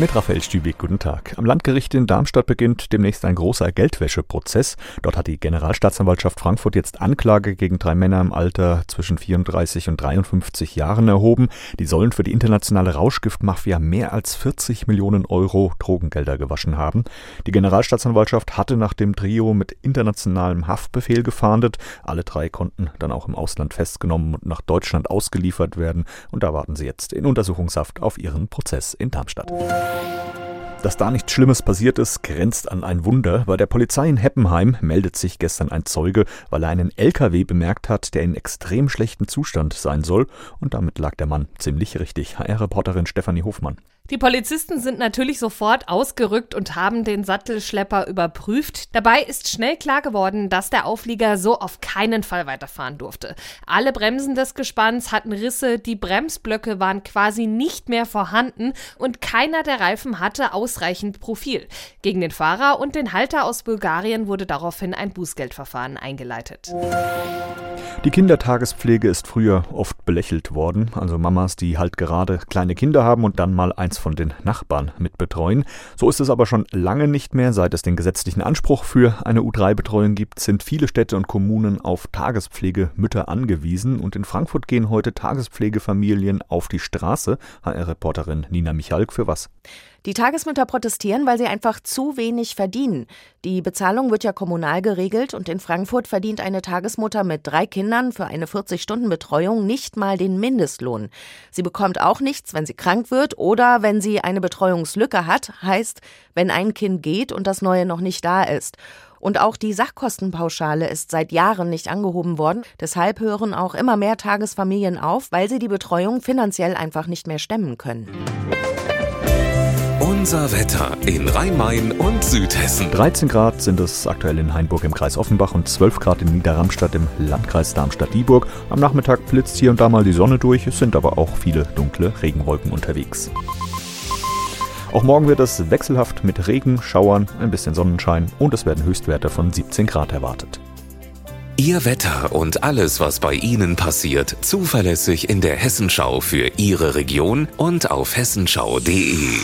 Mit Raphael Stübig, guten Tag. Am Landgericht in Darmstadt beginnt demnächst ein großer Geldwäscheprozess. Dort hat die Generalstaatsanwaltschaft Frankfurt jetzt Anklage gegen drei Männer im Alter zwischen 34 und 53 Jahren erhoben. Die sollen für die internationale Rauschgiftmafia mehr als 40 Millionen Euro Drogengelder gewaschen haben. Die Generalstaatsanwaltschaft hatte nach dem Trio mit internationalem Haftbefehl gefahndet. Alle drei konnten dann auch im Ausland festgenommen und nach Deutschland ausgeliefert werden. Und da warten sie jetzt in Untersuchungshaft auf ihren Prozess in Darmstadt. Dass da nichts Schlimmes passiert ist, grenzt an ein Wunder. Bei der Polizei in Heppenheim meldet sich gestern ein Zeuge, weil er einen LKW bemerkt hat, der in extrem schlechtem Zustand sein soll. Und damit lag der Mann ziemlich richtig. HR-Reporterin Stefanie Hofmann. Die Polizisten sind natürlich sofort ausgerückt und haben den Sattelschlepper überprüft. Dabei ist schnell klar geworden, dass der Auflieger so auf keinen Fall weiterfahren durfte. Alle Bremsen des Gespanns hatten Risse, die Bremsblöcke waren quasi nicht mehr vorhanden und keiner der Reifen hatte ausreichend Profil. Gegen den Fahrer und den Halter aus Bulgarien wurde daraufhin ein Bußgeldverfahren eingeleitet. Die Kindertagespflege ist früher oft belächelt worden, also Mamas, die halt gerade kleine Kinder haben und dann mal eins von den Nachbarn mitbetreuen. So ist es aber schon lange nicht mehr. Seit es den gesetzlichen Anspruch für eine U3-Betreuung gibt, sind viele Städte und Kommunen auf Tagespflegemütter angewiesen und in Frankfurt gehen heute Tagespflegefamilien auf die Straße. HR-Reporterin Nina Michalk für was? Die Tagesmütter protestieren, weil sie einfach zu wenig verdienen. Die Bezahlung wird ja kommunal geregelt und in Frankfurt verdient eine Tagesmutter mit drei Kindern für eine 40-Stunden-Betreuung nicht mal den Mindestlohn. Sie bekommt auch nichts, wenn sie krank wird oder wenn sie eine Betreuungslücke hat, heißt, wenn ein Kind geht und das neue noch nicht da ist. Und auch die Sachkostenpauschale ist seit Jahren nicht angehoben worden. Deshalb hören auch immer mehr Tagesfamilien auf, weil sie die Betreuung finanziell einfach nicht mehr stemmen können. Unser Wetter in Rhein-Main und Südhessen. 13 Grad sind es aktuell in Hainburg im Kreis Offenbach und 12 Grad in Niederramstadt im Landkreis Darmstadt-Dieburg. Am Nachmittag blitzt hier und da mal die Sonne durch, es sind aber auch viele dunkle Regenwolken unterwegs. Auch morgen wird es wechselhaft mit Regen, Schauern, ein bisschen Sonnenschein und es werden Höchstwerte von 17 Grad erwartet. Ihr Wetter und alles, was bei Ihnen passiert, zuverlässig in der Hessenschau für Ihre Region und auf hessenschau.de.